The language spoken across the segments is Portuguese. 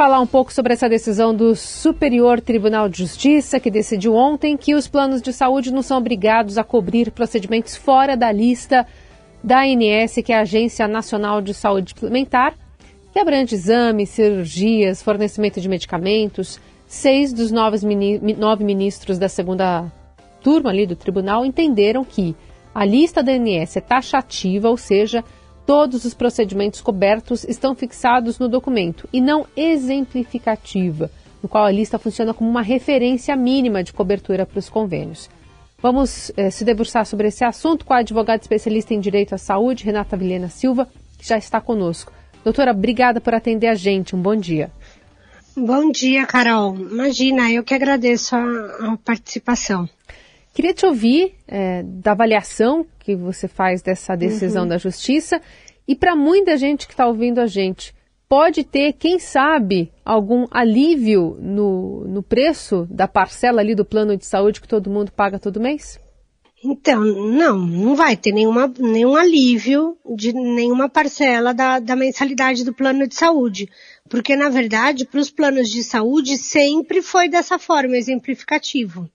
falar um pouco sobre essa decisão do Superior Tribunal de Justiça, que decidiu ontem que os planos de saúde não são obrigados a cobrir procedimentos fora da lista da ANS, que é a Agência Nacional de Saúde Suplementar, que abrange exames, cirurgias, fornecimento de medicamentos. Seis dos nove ministros da segunda turma ali do tribunal entenderam que a lista da ANS é taxativa, ou seja, todos os procedimentos cobertos estão fixados no documento e não exemplificativa, no qual a lista funciona como uma referência mínima de cobertura para os convênios. Vamos eh, se debruçar sobre esse assunto com a advogada especialista em direito à saúde, Renata Vilhena Silva, que já está conosco. Doutora, obrigada por atender a gente. Um bom dia. Bom dia, Carol. Imagina, eu que agradeço a, a participação. Queria te ouvir é, da avaliação que você faz dessa decisão uhum. da Justiça e para muita gente que está ouvindo a gente, pode ter, quem sabe, algum alívio no, no preço da parcela ali do plano de saúde que todo mundo paga todo mês? Então, não, não vai ter nenhuma, nenhum alívio de nenhuma parcela da, da mensalidade do plano de saúde. Porque, na verdade, para os planos de saúde sempre foi dessa forma, exemplificativo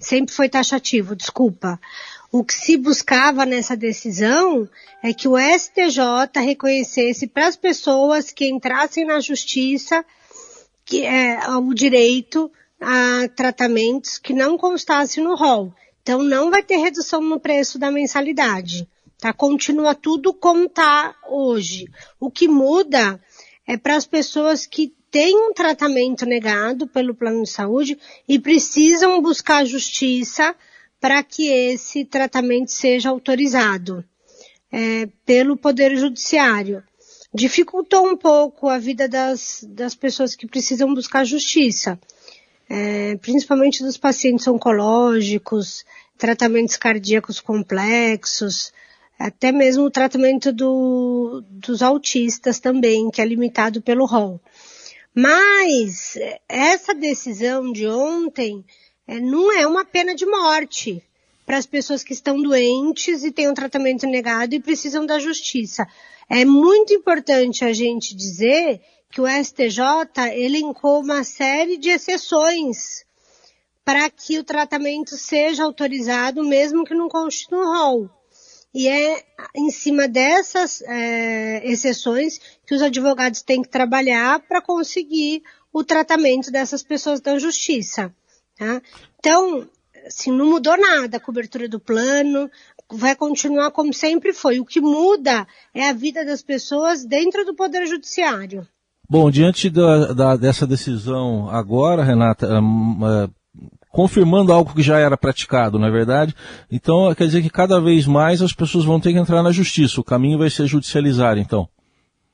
sempre foi taxativo, desculpa. O que se buscava nessa decisão é que o STJ reconhecesse para as pessoas que entrassem na justiça que é o direito a tratamentos que não constassem no rol. Então não vai ter redução no preço da mensalidade. Tá? Continua tudo como está hoje. O que muda é para as pessoas que têm um tratamento negado pelo plano de saúde e precisam buscar justiça para que esse tratamento seja autorizado é, pelo Poder Judiciário. Dificultou um pouco a vida das, das pessoas que precisam buscar justiça, é, principalmente dos pacientes oncológicos, tratamentos cardíacos complexos, até mesmo o tratamento do, dos autistas também, que é limitado pelo rol. Mas essa decisão de ontem é, não é uma pena de morte para as pessoas que estão doentes e têm um tratamento negado e precisam da justiça. É muito importante a gente dizer que o STJ elencou uma série de exceções para que o tratamento seja autorizado, mesmo que não conste no rol. E é em cima dessas é, exceções que os advogados têm que trabalhar para conseguir o tratamento dessas pessoas da justiça. Tá? Então, assim, não mudou nada a cobertura do plano, vai continuar como sempre foi. O que muda é a vida das pessoas dentro do Poder Judiciário. Bom, diante da, da, dessa decisão agora, Renata, confirmando algo que já era praticado, não é verdade? Então, quer dizer que cada vez mais as pessoas vão ter que entrar na justiça. O caminho vai ser judicializar, então.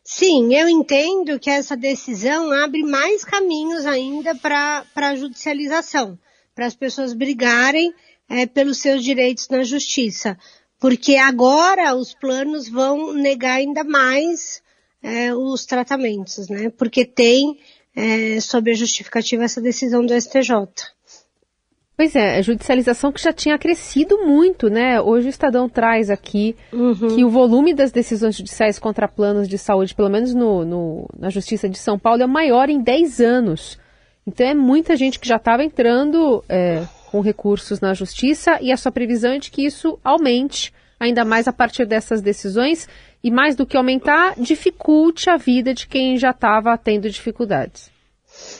Sim, eu entendo que essa decisão abre mais caminhos ainda para a judicialização, para as pessoas brigarem é, pelos seus direitos na justiça. Porque agora os planos vão negar ainda mais é, os tratamentos, né? Porque tem é, sobre a justificativa essa decisão do STJ. Pois é, a judicialização que já tinha crescido muito, né? Hoje o Estadão traz aqui uhum. que o volume das decisões judiciais contra planos de saúde, pelo menos no, no, na Justiça de São Paulo, é o maior em 10 anos. Então é muita gente que já estava entrando é, com recursos na Justiça e a sua previsão é de que isso aumente ainda mais a partir dessas decisões e mais do que aumentar, dificulte a vida de quem já estava tendo dificuldades.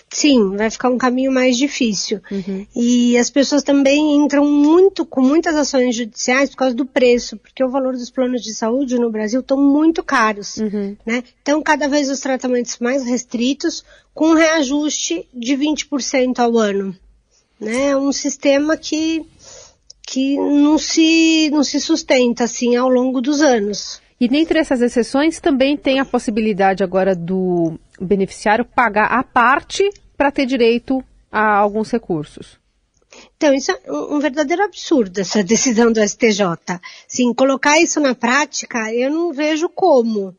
Sim, vai ficar um caminho mais difícil. Uhum. E as pessoas também entram muito com muitas ações judiciais por causa do preço, porque o valor dos planos de saúde no Brasil estão muito caros, uhum. né? Então, cada vez os tratamentos mais restritos, com um reajuste de 20% ao ano, né? É um sistema que que não se não se sustenta assim ao longo dos anos. E dentre essas exceções também tem a possibilidade agora do beneficiário pagar a parte para ter direito a alguns recursos. Então, isso é um verdadeiro absurdo, essa decisão do STJ. Sim, colocar isso na prática, eu não vejo como.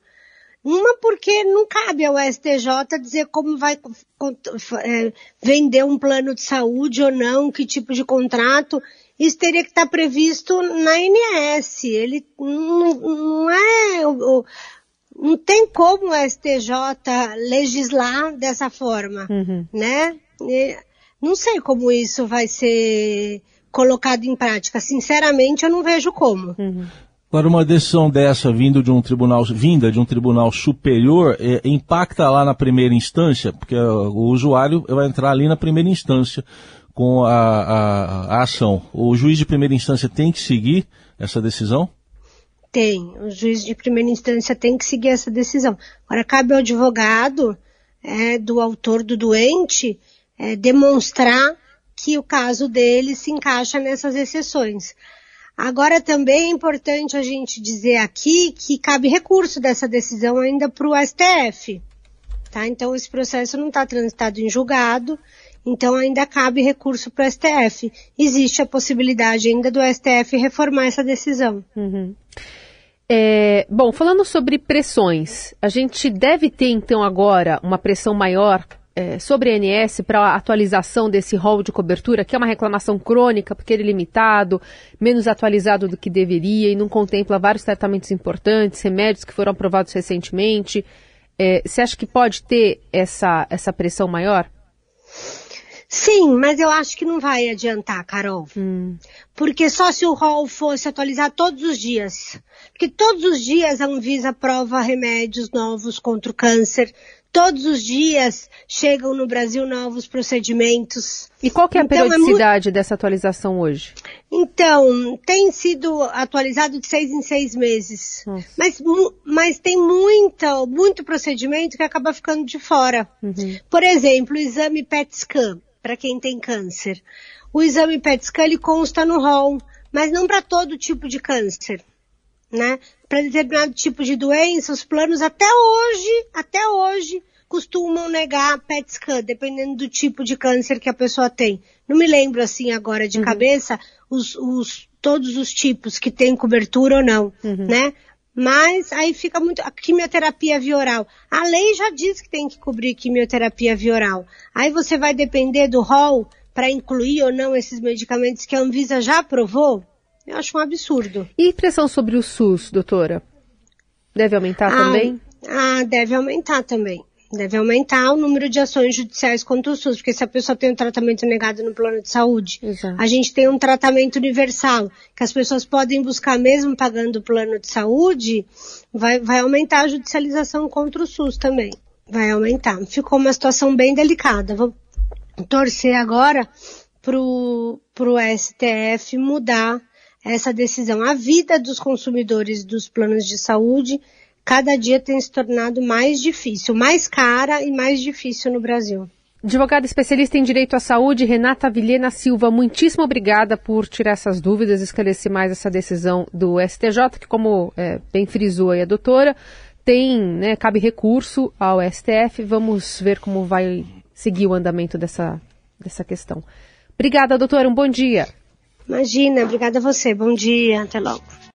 Uma porque não cabe ao STJ dizer como vai é, vender um plano de saúde ou não, que tipo de contrato. Isso teria que estar previsto na ANS. Ele não, não é o, não tem como o STJ legislar dessa forma, uhum. né? Não sei como isso vai ser colocado em prática. Sinceramente, eu não vejo como. Uhum. Para uma decisão dessa vindo de um tribunal, vinda de um tribunal superior, é, impacta lá na primeira instância, porque o usuário vai entrar ali na primeira instância com a, a, a ação. O juiz de primeira instância tem que seguir essa decisão? Tem. O juiz de primeira instância tem que seguir essa decisão. Agora, cabe ao advogado é, do autor do doente é, demonstrar que o caso dele se encaixa nessas exceções. Agora também é importante a gente dizer aqui que cabe recurso dessa decisão ainda para o STF. Tá? Então esse processo não está transitado em julgado, então ainda cabe recurso para o STF. Existe a possibilidade ainda do STF reformar essa decisão. Uhum. É, bom, falando sobre pressões, a gente deve ter então agora uma pressão maior é, sobre a ANS para a atualização desse rol de cobertura, que é uma reclamação crônica, porque ele é limitado, menos atualizado do que deveria e não contempla vários tratamentos importantes, remédios que foram aprovados recentemente. É, você acha que pode ter essa, essa pressão maior? Sim, mas eu acho que não vai adiantar, Carol. Hum. Porque só se o rol fosse atualizar todos os dias. Porque todos os dias a Anvisa aprova remédios novos contra o câncer, Todos os dias chegam no Brasil novos procedimentos. E qual que é a então, periodicidade é muito... dessa atualização hoje? Então, tem sido atualizado de seis em seis meses. Mas, mas tem muita, muito procedimento que acaba ficando de fora. Uhum. Por exemplo, o exame PET scan, para quem tem câncer. O exame PET scan ele consta no rol, mas não para todo tipo de câncer né? Para determinado tipo de doença, os planos até hoje, até hoje, costumam negar PET scan, dependendo do tipo de câncer que a pessoa tem. Não me lembro assim agora de uhum. cabeça os, os, todos os tipos que tem cobertura ou não, uhum. né? Mas aí fica muito. A quimioterapia via oral. A lei já diz que tem que cobrir quimioterapia via oral. Aí você vai depender do rol para incluir ou não esses medicamentos que a Anvisa já aprovou. Eu acho um absurdo. E pressão sobre o SUS, doutora? Deve aumentar ah, também? Ah, deve aumentar também. Deve aumentar o número de ações judiciais contra o SUS, porque se a pessoa tem um tratamento negado no plano de saúde, Exato. a gente tem um tratamento universal, que as pessoas podem buscar mesmo pagando o plano de saúde, vai, vai aumentar a judicialização contra o SUS também. Vai aumentar. Ficou uma situação bem delicada. Vou torcer agora pro, pro STF mudar essa decisão. A vida dos consumidores dos planos de saúde cada dia tem se tornado mais difícil, mais cara e mais difícil no Brasil. Advogada especialista em direito à saúde, Renata Vilhena Silva, muitíssimo obrigada por tirar essas dúvidas, esclarecer mais essa decisão do STJ, que como é, bem frisou aí a doutora, tem, né, cabe recurso ao STF. Vamos ver como vai seguir o andamento dessa, dessa questão. Obrigada, doutora, um bom dia. Imagina, obrigada a você. Bom dia, até logo.